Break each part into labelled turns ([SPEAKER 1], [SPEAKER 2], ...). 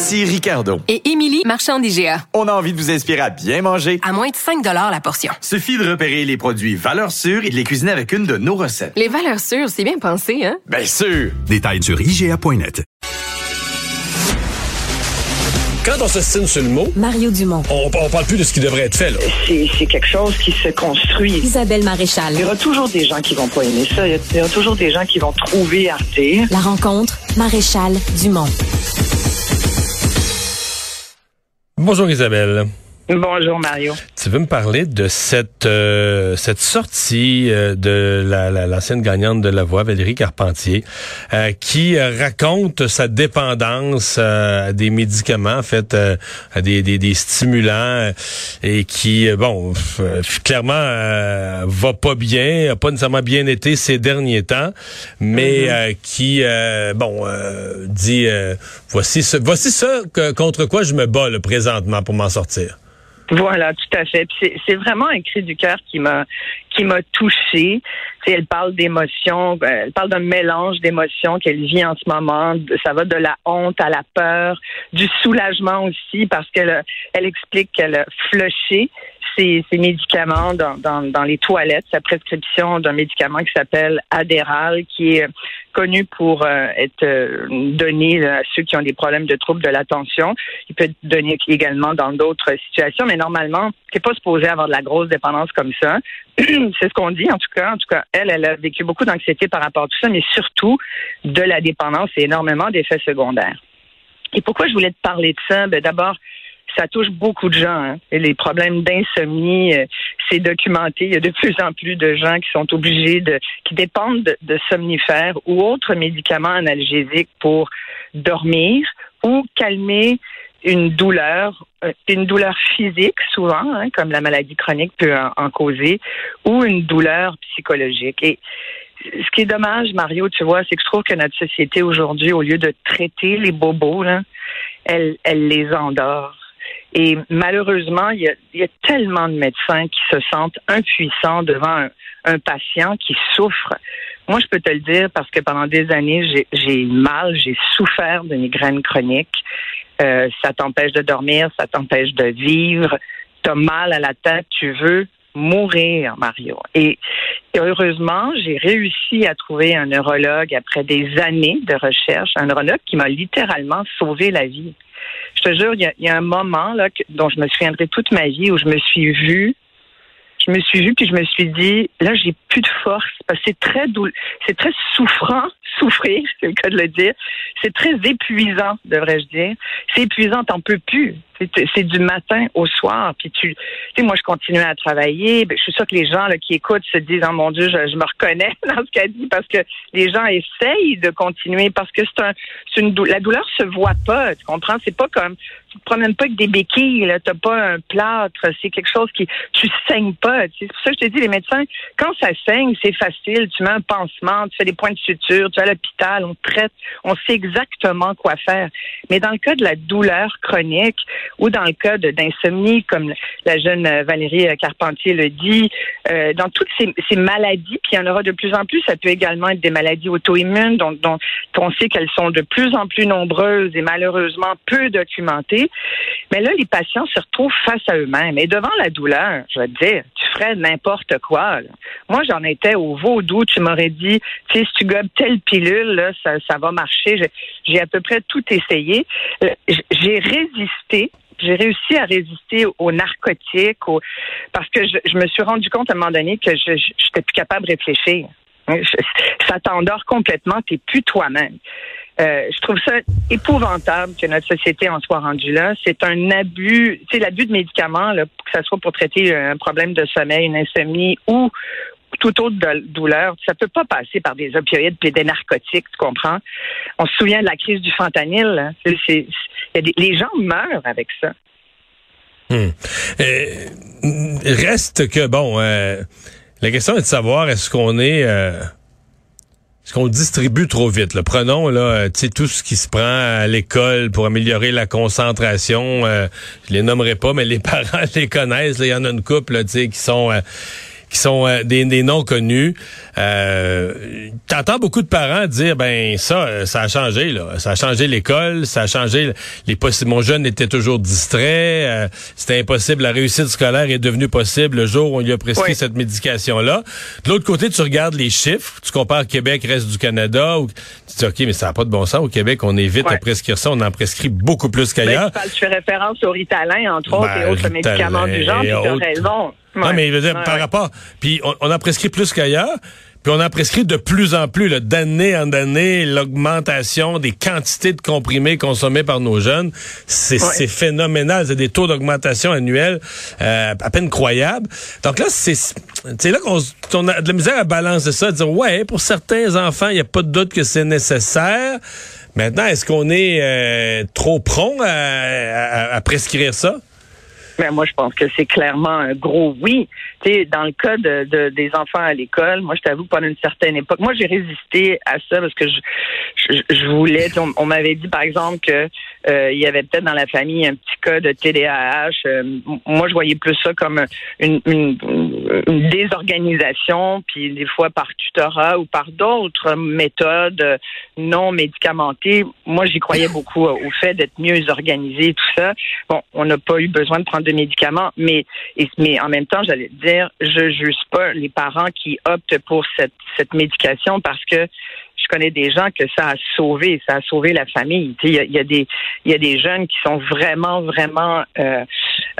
[SPEAKER 1] Ici Ricardo.
[SPEAKER 2] Et Émilie, marchand d'IGA.
[SPEAKER 1] On a envie de vous inspirer à bien manger.
[SPEAKER 2] À moins de 5 la portion.
[SPEAKER 1] Suffit de repérer les produits valeurs sûres et de les cuisiner avec une de nos recettes.
[SPEAKER 2] Les valeurs sûres, c'est bien pensé, hein?
[SPEAKER 1] Bien sûr!
[SPEAKER 3] Détails sur IGA.net.
[SPEAKER 4] Quand on s'estime sur le mot,
[SPEAKER 5] Mario Dumont.
[SPEAKER 4] on, on parle plus de ce qui devrait être fait. Là.
[SPEAKER 6] c'est quelque chose qui se construit.
[SPEAKER 5] Isabelle Maréchal.
[SPEAKER 6] Il y aura toujours des gens qui vont pas aimer ça. Il y a- il y aura toujours des gens qui vont trouver Arte.
[SPEAKER 5] La rencontre, Maréchal Dumont.
[SPEAKER 4] Bonjour Isabelle.
[SPEAKER 6] Bonjour Mario.
[SPEAKER 4] Tu veux me parler de cette euh, cette sortie euh, de la- la- l'ancienne gagnante de la voix, Valérie Carpentier, euh, qui raconte sa dépendance euh, à des médicaments, en fait, euh, à des, des, des stimulants, et qui, bon, clairement, euh, va pas bien, a pas nécessairement bien été ces derniers temps, mais euh, qui, euh, bon, euh, dit, euh, voici ce, voici ce que- contre quoi je me bats là, présentement pour m'en sortir.
[SPEAKER 6] Voilà, tout à fait. C'est vraiment un cri du cœur qui m'a qui m'a touchée. Elle parle d'émotions, euh, elle parle d'un mélange d'émotions qu'elle vit en ce moment. Ça va de la honte à la peur, du soulagement aussi, parce qu'elle elle explique qu'elle a flushé ses, médicaments dans, les toilettes, sa prescription d'un médicament qui s'appelle Adderall, qui est connu pour euh, être euh, donné à ceux qui ont des problèmes de troubles de l'attention. Il peut être donné également dans d'autres situations, mais normalement, c'est pas supposé avoir de la grosse dépendance comme ça. c'est ce qu'on dit, en tout cas. En tout cas, elle, elle a vécu beaucoup d'anxiété par rapport à tout ça, mais surtout de la dépendance et énormément d'effets secondaires. Et pourquoi je voulais te parler de ça? Ben, d'abord, ça touche beaucoup de gens. hein. Les problèmes d'insomnie, euh, c'est documenté. Il y a de plus en plus de gens qui sont obligés de, qui dépendent de, de somnifères ou autres médicaments analgésiques pour dormir ou calmer une douleur, euh, une douleur physique souvent, hein, comme la maladie chronique peut en, en causer, ou une douleur psychologique. Et ce qui est dommage, Mario, tu vois, c'est que je trouve que notre société aujourd'hui, au lieu de traiter les bobos, là, elle, elle les endort. Et malheureusement, il y, a, tellement de médecins qui se sentent impuissants devant un, patient qui souffre. Moi, je peux te le dire parce que pendant des années, j'ai- j'ai mal, j'ai souffert de migraines chroniques. Euh, ça t'empêche de dormir, ça t'empêche de vivre. T'as mal à la tête, tu veux mourir, Mario. Et heureusement, j'ai réussi à trouver un neurologue après des années de recherche, un neurologue qui m'a littéralement sauvé la vie. Je te jure, il y a, un moment là dont je me souviendrai toute ma vie où je me suis vue je me suis vue puis je me suis dit là j'ai plus de force parce que c'est très c'est très souffrant souffrir c'est le cas de le dire c'est très épuisant devrais-je dire c'est épuisant t'en peux plus c'est du matin au soir puis tu sais moi je continuais à travailler ben, je suis sûre que les gens là, qui écoutent se disent oh mon dieu je, je me reconnais dans ce qu'elle dit parce que les gens essayent de continuer parce que c'est un une dou- la douleur se voit pas tu comprends? C'est pas comme tu te promènes pas avec des béquilles là t'as pas un plâtre c'est quelque chose qui tu saignes pas c'est pour ça que je te dis les médecins quand ça saigne c'est facile tu mets un pansement tu fais des points de suture tu vas à l'hôpital on te traite on sait exactement quoi faire. Mais dans le cas de la douleur chronique ou dans le cas d'insomnie comme la jeune Valérie euh, Carpentier le dit euh, dans toutes ces, ces maladies puis il y en aura de plus en plus ça peut également être des maladies auto-immunes dont, on sait qu'elles sont de plus en plus nombreuses et malheureusement peu documentées mais là, les patients se retrouvent face à eux-mêmes. Et devant la douleur, je vais te dire, tu ferais n'importe quoi. là. Moi, j'en étais au vaudou. Tu m'aurais dit, tu sais, si tu gobes telle pilule, là, ça, ça va marcher. J'ai- à peu près tout essayé. Euh, J'ai résisté. J'ai réussi à résister aux narcotiques, aux- parce que je, je me suis rendu compte à un moment donné que je n'étais plus capable de réfléchir. Je- ça t'endort complètement, t'es plus toi-même. Euh, je trouve ça épouvantable que notre société en soit rendue là. C'est un abus, sais, l'abus de médicaments, là, que ce soit pour traiter un problème de sommeil, une insomnie ou toute autre douleur, ça peut pas passer par des opioïdes et des narcotiques, tu comprends? On se souvient de la crise du fentanyl. les gens meurent avec ça.
[SPEAKER 4] Hmm. reste que, bon, euh, la question est de savoir est-ce qu'on est... Euh, est-ce qu'on distribue trop vite? Là? Prenons là, euh, tout ce qui se prend à l'école pour améliorer la concentration. Euh, je les nommerai pas, mais les parents les connaissent. Il y en a une couple là, qui sont qui sont euh, des, des noms connus. Euh, T'entends beaucoup de parents dire ben ça, euh, ça a changé là, ça a changé l'école, ça a changé les possibles. Mon jeune était toujours distrait, euh, c'était impossible. La réussite scolaire est devenue possible le jour où on lui a prescrit cette médication là. De l'autre côté, tu regardes les chiffres, tu compares Québec reste du Canada, ou, tu dis ok mais ça n'a pas de bon sens au Québec, on évite de prescrire ça, on en prescrit beaucoup plus ben, qu'ailleurs.
[SPEAKER 6] Ben, tu fais référence au Ritalin entre autres et ben, autres médicaments du genre, tu as raison.
[SPEAKER 4] Non, mais dire, par rapport. Puis on, on, a prescrit plus qu'ailleurs. Puis on a prescrit de plus en plus, d'année en année, l'augmentation des quantités de comprimés consommés par nos jeunes. C'est phénoménal. C'est des taux d'augmentation annuels euh, à peine croyables. Donc là, c'est là qu'on a de la misère à balancer ça, à dire, ouais, pour certains enfants, il n'y a pas de doute que c'est nécessaire. Maintenant, est-ce qu'on est, euh, trop prompt à, à prescrire ça?
[SPEAKER 6] Mais moi, je pense que c'est clairement un gros oui. Tu dans le cas de, de des enfants à l'école, moi, je t'avoue, pendant une certaine époque, moi, j'ai résisté à ça parce que je, je, voulais. On, m'avait dit, par exemple, que euh, il y avait peut-être dans la famille un petit cas de TDAH. Euh, moi, je voyais plus ça comme une, une, une, désorganisation, puis des fois par tutorat ou par d'autres méthodes non médicamentées. Moi, j'y croyais beaucoup au fait d'être mieux organisé, tout ça. Bon, on n'a pas eu besoin de prendre de médicaments, mais mais en même temps, j'allais dire, je juge pas les parents qui optent pour cette cette médication parce que je connais des gens que ça a sauvé, ça a sauvé la famille. Il y, a, des y a des jeunes qui sont vraiment vraiment euh,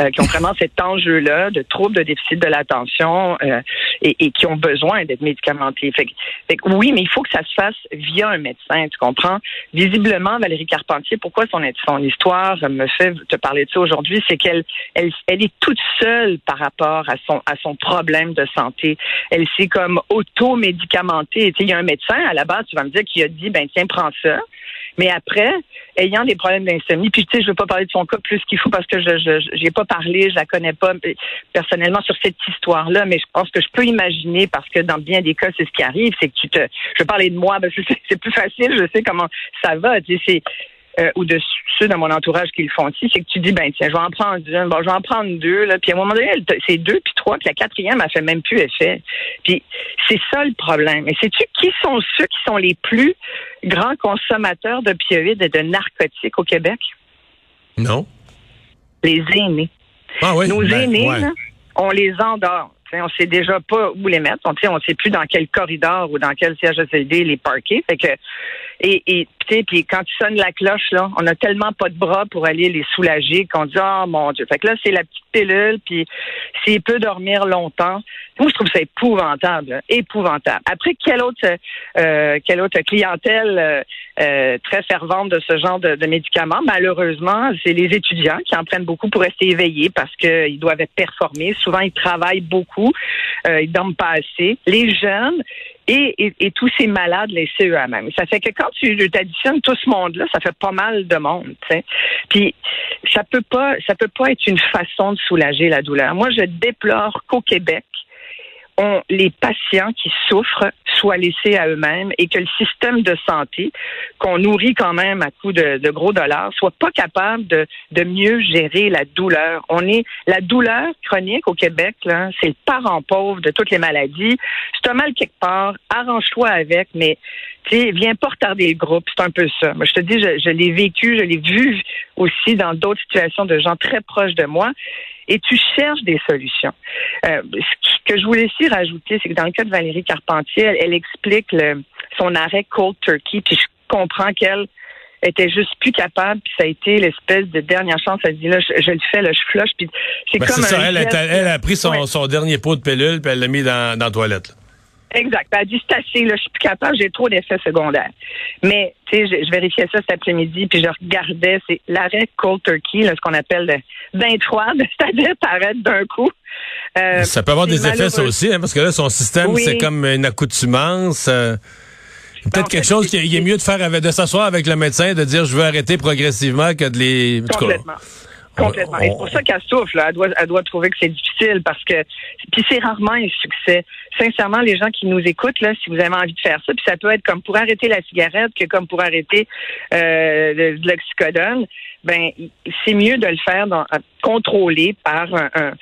[SPEAKER 6] euh, qui ont vraiment cet enjeu-là de troubles de déficit de l'attention euh, et, et, qui ont besoin d'être médicamentés. Fait, fait oui, mais il faut que ça se fasse via un médecin, tu comprends? Visiblement, Valérie Carpentier, pourquoi son, son histoire me fait te parler de ça aujourd'hui, c'est qu'elle elle, elle est toute seule par rapport à son à son problème de santé. Elle s'est comme auto-médicamentée. Il y a un médecin à la base, tu vas me dire, qui a dit, ben tiens, prends ça. Mais après, ayant des problèmes d'insomnie, puis tu sais, je veux pas parler de son cas plus qu'il faut parce que je je pas parlé, je la connais pas personnellement sur cette histoire-là, mais je pense que je peux imaginer parce que dans bien des cas, c'est ce qui arrive, c'est que tu te, je parler de moi, parce que c'est plus facile, je sais comment ça va, tu sais, c'est euh, ou de ceux dans mon entourage qui le font aussi, c'est que tu dis, ben tiens, je vais en prendre une, bon, je vais en prendre deux, là, puis à un moment donné, c'est deux, puis trois, puis la quatrième, elle fait même plus effet. Puis c'est ça le problème. Et sais-tu qui sont ceux qui sont les plus grands consommateurs d'opioïdes et de narcotiques au Québec?
[SPEAKER 4] Non.
[SPEAKER 6] Les aînés.
[SPEAKER 4] Ah oui,
[SPEAKER 6] Nos
[SPEAKER 4] ben,
[SPEAKER 6] aînés, on les endort. On on sait déjà pas où les mettre. On ne sait plus dans quel corridor ou dans quel CHSLD les parquer. Fait que et, puis quand tu sonnes la cloche on a tellement pas de bras pour aller les soulager qu'on dit oh mon dieu. Fait que là c'est la petite pilule puis s'il peut dormir longtemps, moi je trouve ça épouvantable, épouvantable. Après quelle autre euh, quelle autre clientèle euh, euh, très fervente de ce genre de, médicaments? Malheureusement, c'est les étudiants qui en prennent beaucoup pour rester éveillés parce qu'ils doivent être. Souvent ils travaillent beaucoup, euh, ils dorment pas assez. Les jeunes et, tous ces malades laissés eux-mêmes. Ça fait que quand tu additionnes tout ce monde-là, ça fait pas mal de monde. Puis ça peut ça peut pas être une façon de soulager la douleur. Moi, je déplore qu'au Québec, on, les patients qui souffrent soient laissés à eux-mêmes et que le système de santé, qu'on nourrit quand même à coups de, de, gros dollars, soit pas capable de, de mieux gérer la douleur. On est la douleur chronique au Québec, là, c'est le parent pauvre de toutes les maladies. C'est un mal quelque part, arrange-toi avec, mais tu viens pas retarder le groupe, c'est un peu ça. Moi, je te dis, je, je l'ai vécu, je l'ai vu aussi dans d'autres situations de gens très proches de moi et tu cherches des solutions. Euh, ce que je voulais aussi rajouter, c'est que dans le cas de Valérie Carpentier, elle, explique le, son arrêt cold turkey, puis je comprends qu'elle était juste plus capable, puis ça a été l'espèce de dernière chance. Elle dit là, je, le fais, là, je flush, puis c'est
[SPEAKER 4] ben,
[SPEAKER 6] comme
[SPEAKER 4] ça, elle, elle, a pris son, son, dernier pot de pilule, puis elle l'a mis dans, dans la toilette.
[SPEAKER 6] Exact. Elle a dit c'est assez, là, je suis plus capable, j'ai trop d'effets secondaires. Mais tu sais, je, je, vérifiais ça cet après-midi, puis je regardais, c'est l'arrêt cold turkey, là, ce qu'on appelle d'un froide, c'est-à-dire t'arrêtes d'un coup.
[SPEAKER 4] Euh, ça peut avoir des effets ça aussi, hein, parce que là, son système, oui. c'est comme une accoutumance. Euh, Peut-être quelque chose qui est mieux de faire avec, de s'asseoir avec le médecin, de dire je veux arrêter progressivement que de les.
[SPEAKER 6] Complètement. Complètement. Et c'est pour ça qu'elle souffle. Elle doit, elle doit trouver que c'est difficile parce que puis c'est rarement un succès. Sincèrement, les gens qui nous écoutent là, si vous avez envie de faire ça, puis ça peut être comme pour arrêter la cigarette que comme pour arrêter euh, de l'oxycodone ben c'est mieux de le faire dans, contrôlé par un,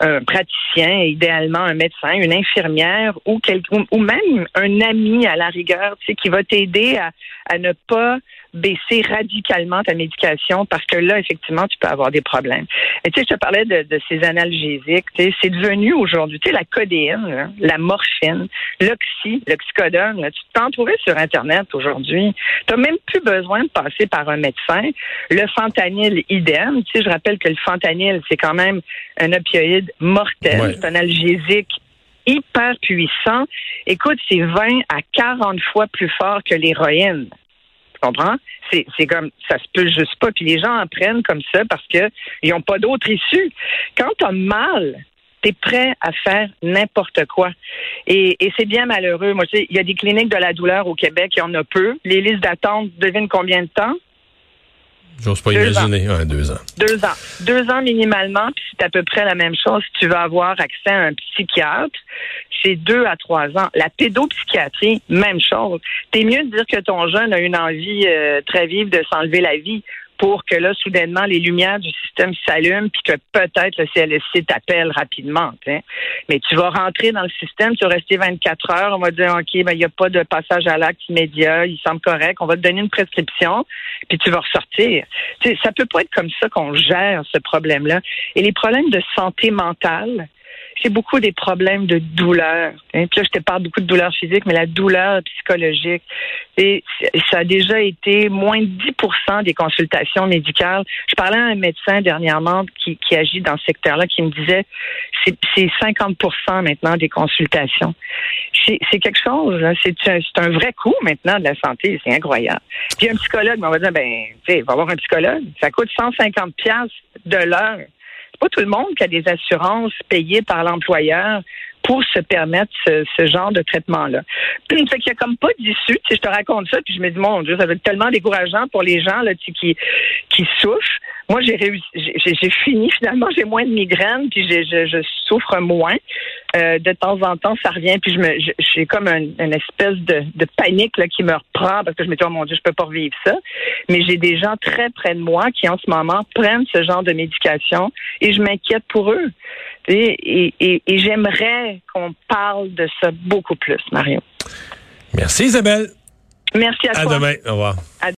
[SPEAKER 6] un, praticien, idéalement un médecin, une infirmière ou, ou, ou même un ami à la rigueur, tu sais, qui va t'aider à, à ne pas baisser radicalement ta médication parce que là, effectivement, tu peux avoir des problèmes. Et tu sais, je te parlais de, de ces analgésiques. Tu sais, c'est devenu aujourd'hui, tu sais, la codéine, la morphine, l'oxy, l'oxycodone. tu t'en trouvais sur Internet aujourd'hui. Tu n'as même plus besoin de passer par un médecin. Le fentanyl, idem. Tu sais, je rappelle que le fentanyl, c'est quand même un opioïde mortel. C'est un analgésique hyper puissant. Écoute, c'est 20 à 40 fois plus fort que l'héroïne C'est, comme, ça se peut juste pas. Puis les gens en prennent comme ça parce qu'ils n'ont pas d'autre issue. Quand tu as mal, tu es prêt à faire n'importe quoi. Et, c'est bien malheureux. Moi, tu sais, il y a des cliniques de la douleur au Québec, il y en a peu. Les listes d'attente, devine combien de temps?
[SPEAKER 4] J'ose pas imaginer. Ans. deux ans.
[SPEAKER 6] Deux ans. Deux ans minimalement, puis c'est à peu près la même chose si tu veux avoir accès à un psychiatre. C'est deux à trois ans. La pédopsychiatrie, même chose. T'es mieux de dire que ton jeune a une envie euh, très vive de s'enlever la vie pour que là, soudainement, les lumières du système s'allument, puis que peut-être le CLSC t'appelle rapidement. Mais tu vas rentrer dans le système, tu vas rester 24 heures, on va dire, OK, ben, il n'y a pas de passage à l'acte immédiat, il semble correct, on va te donner une prescription, puis tu vas ressortir. T'sais, ça peut pas être comme ça qu'on gère ce problème-là. Et les problèmes de santé mentale, c'est beaucoup des problèmes de douleur. Hein. Puis là, je te parle beaucoup de douleur physique, mais la douleur psychologique. Et ça a déjà été moins de 10% des consultations médicales. Je parlais à un médecin dernièrement qui, agit dans ce secteur-là qui me disait c'est 50% maintenant des consultations. C'est quelque chose, c'est un, un, vrai coût maintenant de la santé, c'est incroyable. Puis un psychologue, on va dire, ben, tu sais, va avoir un psychologue, ça coûte 150 de l'heure tout le monde qui a des assurances payées par l'employeur pour se permettre ce, ce genre de traitement-là. Fait qu'il y a comme pas d'issue. Je te raconte ça, puis je me dis, mon Dieu, ça va être tellement décourageant pour les gens là, qui, qui souffrent. Moi, j'ai réussi, j'ai fini finalement, j'ai moins de migraines, puis je, je souffre moins. Euh, de temps en temps, ça revient, puis je me, j'ai comme un, une espèce de, de panique là, qui me reprend parce que je me dis, oh mon Dieu, je peux pas revivre ça. Mais j'ai des gens très près de moi qui, en ce moment, prennent ce genre de médication et je m'inquiète pour eux. Et, et, et j'aimerais qu'on parle de ça beaucoup plus, Mario.
[SPEAKER 4] Merci, Isabelle.
[SPEAKER 6] Merci à,
[SPEAKER 4] à
[SPEAKER 6] toi.
[SPEAKER 4] À demain. Au revoir. À